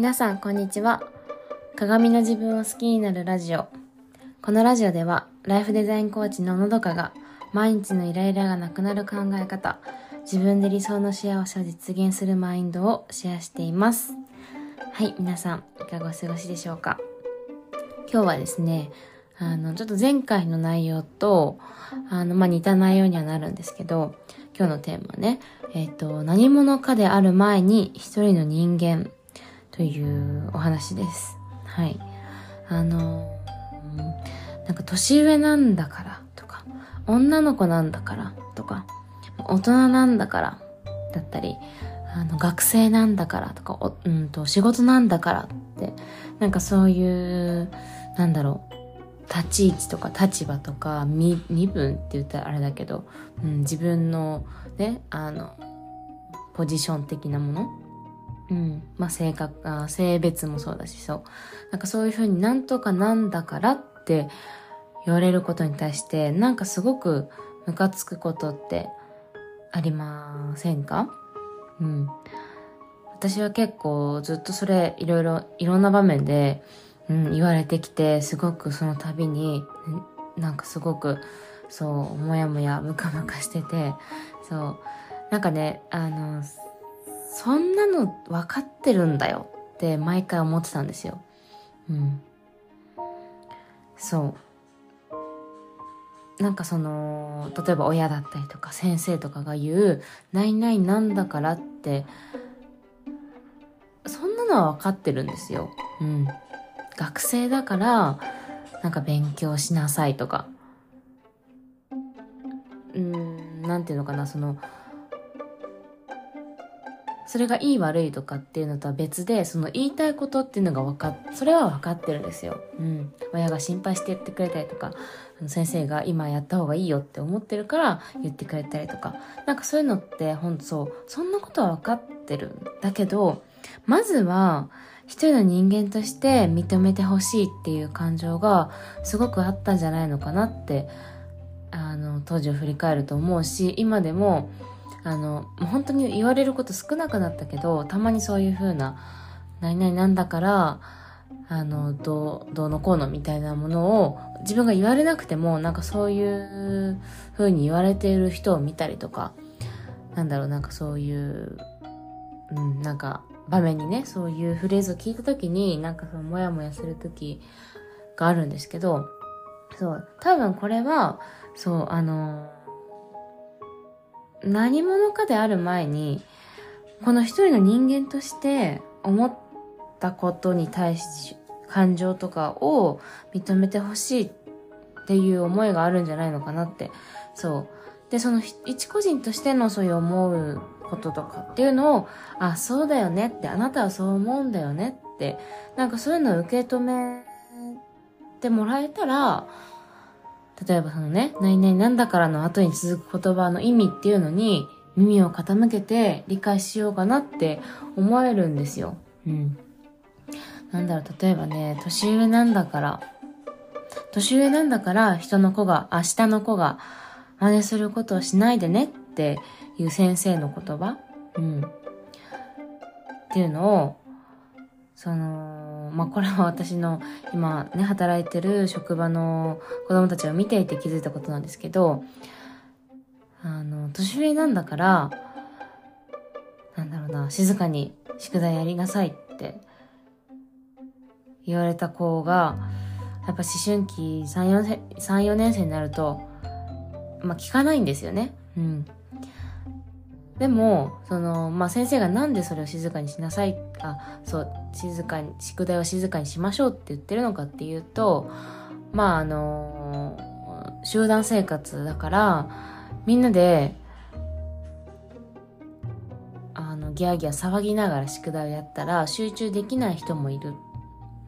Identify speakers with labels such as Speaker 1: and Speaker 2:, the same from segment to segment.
Speaker 1: 皆さんこんにちは。鏡の自分を好きになるラジオ。このラジオではライフデザインコーチののどかが毎日のイライラがなくなる考え方自分で理想の幸せを実現するマインドをシェアしています。はい皆さんいかがお過ごしでしょうか？今日はですねあの、ちょっと前回の内容と、あの、まあ、似た内容にはなるんですけど、今日のテーマはね、えっ、ー、と、何者かである前に一人の人間というお話です。はい。あの、なんか年上なんだからとか、女の子なんだからとか、大人なんだからだったり、あの、学生なんだからとか、おうんと、仕事なんだからって、なんかそういう、なんだろう、立ち位置とか立場とか身身分って言ったらあれだけど、うん、自分のねあのポジション的なものうん。まあ、性格、あ性別もそうだし、そう。なんかそういうふうになんとかなんだからって言われることに対して、なんかすごくムカつくことってありませんか？うん。私は結構ずっとそれいろいろ、いろんな場面で、うん、言われてきて、すごくその度に、なんかすごく、そう、もやもやムカムカしてて、そう、なんかね、あの、そんなの分かってるんだよって毎回思ってたんですよ。うん。そう。なんかその、例えば親だったりとか先生とかが言う、ないないなんだからって、そんなのは分かってるんですよ。うん。学生だから、なんか勉強しなさいとか。うん、なんていうのかな、その、それがいい悪いとかっていうのとは別で、その言いたいことっていうのが分かっ、それは分かってるんですよ。うん。親が心配して言ってくれたりとか、先生が今やった方がいいよって思ってるから言ってくれたりとか、なんかそういうのってほんとそう、そんなことは分かってるんだけど、まずは、一人の人間として認めてほしいっていう感情がすごくあったんじゃないのかなって、あの、当時を振り返ると思うし、今でも、あの本当に言われること少なくなったけどたまにそういう風な「何々なんだからあのどうどうのこうの」みたいなものを自分が言われなくてもなんかそういう風に言われている人を見たりとかなんだろうなんかそういう、うん、なんか場面にねそういうフレーズを聞いた時になんかそのモヤモヤする時があるんですけどそう多分これはそうあの何者かである前に、この一人の人間として思ったことに対し、感情とかを認めてほしいっていう思いがあるんじゃないのかなって。そう。で、その一個人としてのそういう思うこととかっていうのを、あ、そうだよねって、あなたはそう思うんだよねって、なんかそういうのを受け止めてもらえたら、例えばそのね、何々なんだからの後に続く言葉の意味っていうのに耳を傾けて理解しようかなって思えるんですよ。うん。なんだろう、例えばね、年上なんだから、年上なんだから人の子が、明日の子が真似することをしないでねっていう先生の言葉うん。っていうのを、その、まあこれは私の今ね、働いてる職場の子供たちを見ていて気づいたことなんですけど、あの、年上なんだから、なんだろうな、静かに宿題やりなさいって言われた子が、やっぱ思春期3、4, 3 4年生になると、まあ聞かないんですよね。うん。でも、その、まあ、先生がなんでそれを静かにしなさい、あ、そう、静かに、宿題を静かにしましょうって言ってるのかっていうと、まあ、あの集団生活だから、みんなで、あの、ギャーギャー騒ぎながら宿題をやったら集中できない人もいる。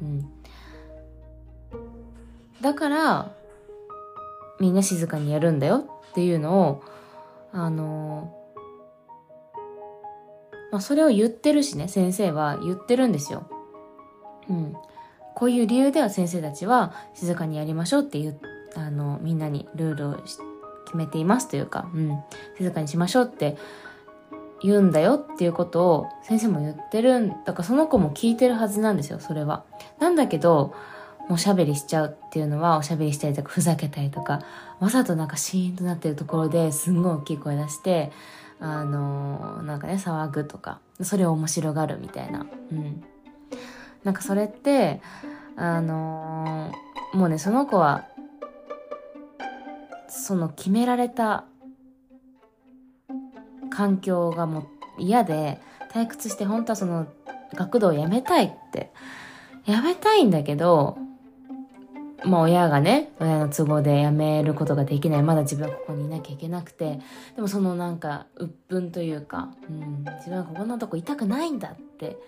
Speaker 1: うん。だから、みんな静かにやるんだよっていうのを、あのまあ、それを言ってるしね、先生は言ってるんですよ。うん。こういう理由では先生たちは静かにやりましょうっていう、あの、みんなにルールを決めていますというか、うん。静かにしましょうって言うんだよっていうことを先生も言ってるんだからその子も聞いてるはずなんですよそれは。なんだけどおしゃべりしちゃうっていうのはおしゃべりしたりとかふざけたりとかわざとなんかシーンとなってるところですんごい大きい声出してあのー、なんかね騒ぐとかそれを面白がるみたいな。うん。なんかそれってあのー、もうねその子はその決められた環境がもう嫌で退屈して本当はその学童を辞めたいって辞めたいんだけどまあ親がね親の都合で辞めることができない。まだ自分はここにいなきゃいけなくて。でもそのなんか鬱憤というか、うん、自分はここのとこいたくないんだって。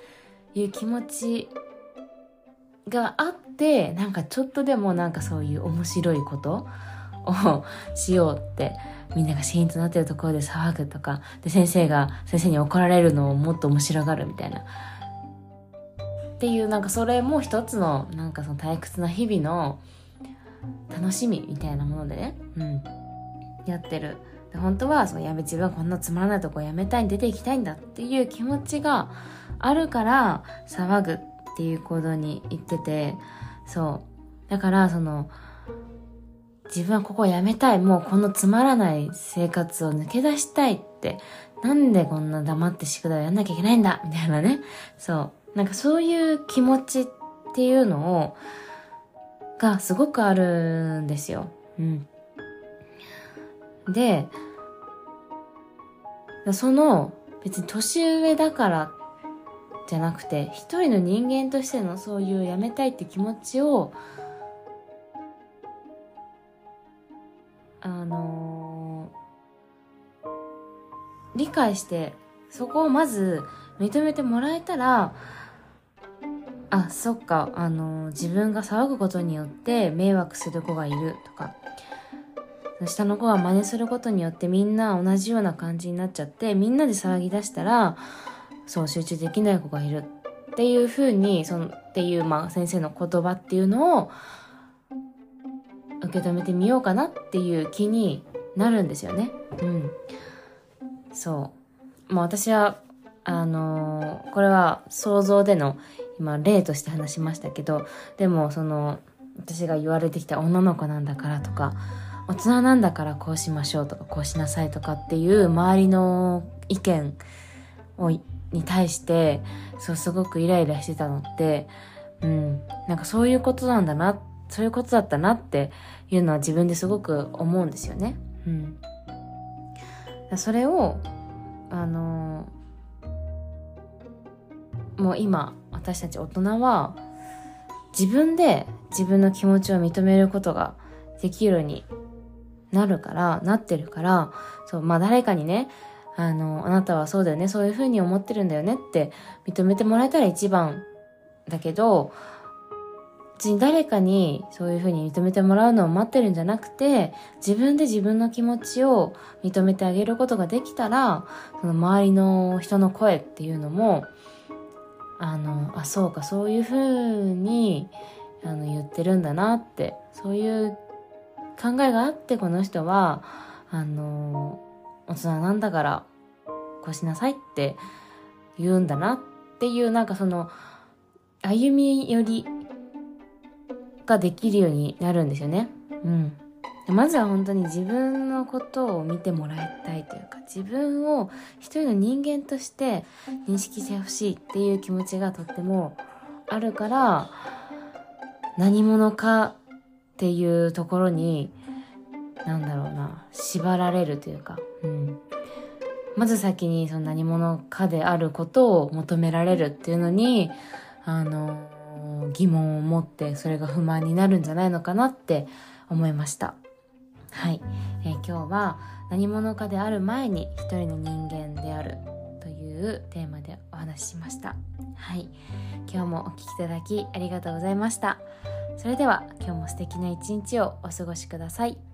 Speaker 1: いう気持ちがあってなんかちょっとでもなんかそういう面白いことをしようって。みんながシーンとなってるところで騒ぐとか。で先生が先生に怒られるのをもっと面白がるみたいな。っていうなんかそれも一つのなんかその退屈な日々の楽しみみたいなものでね、うん、やってるで本当はそのやめ自分はこんなつまらないとこやめたいに出ていきたいんだっていう気持ちがあるから騒ぐっていう行動に行っててそうだからその自分はここを辞めたい。もうこのつまらない生活を抜け出したいって。なんでこんな黙って宿題をやんなきゃいけないんだみたいなね。そう。なんかそういう気持ちっていうのを、がすごくあるんですよ。うん。で、その別に年上だからじゃなくて、一人の人間としてのそういう辞めたいって気持ちをあのー、理解してそこをまず認めてもらえたらあそっかあの、自分が騒ぐことによって迷惑する子がいるとか下の子が真似することによってみんな同じような感じになっちゃってみんなで騒ぎ出したらそう集中できない子がいるっていうふうにそのっていう、まあ、先生の言葉っていうのを受け止めてみようかなっていう気になるんですよね。うん。そう。まあ私は、あの、これは想像での今例として話しましたけど、でもその、私が言われてきた女の子なんだからとか、大人なんだからこうしましょうとかこうしなさいとかっていう周りの意見をに対してそうすごくイライラしてたのってうんなんかそういうことなんだなそういうことだったなっていうのは自分ですごく思うんですよね。うん。それを、あのー、もう今、私たち大人は、自分で自分の気持ちを認めることができるようになるから、なってるから、そう、まあ誰かにね、あの、あなたはそうだよね、そういうふうに思ってるんだよねって認めてもらえたら一番だけど、別に誰かにそういうふうに認めてもらうのを待ってるんじゃなくて、自分で自分の気持ちを認めてあげることができたら、その周りの人の声っていうのも、あの、あ、そうか、そういうふうに、あの、言ってるんだなって、そういう考えがあってこの人は、あの、大人なんだから、こうしなさいって言うんだなっていう、なんかその、歩み寄りができるようになるんですよね。うん。まずは本当に自分のことを見てもらいたいというか、自分を一人の人間として認識してほしいっていう気持ちがとってもあるから、何者かっていうところに、なんだろうな、縛られるというか、うん。まず先にその何者かであることを求められるっていうのに、あの、疑問を持ってそれが不満になるんじゃないのかなって思いました。はい、えー、今日は何者かである前に一人の人間であるというテーマでお話ししました。はい、今日もお聴きいただきありがとうございました。それでは今日も素敵な一日をお過ごしください。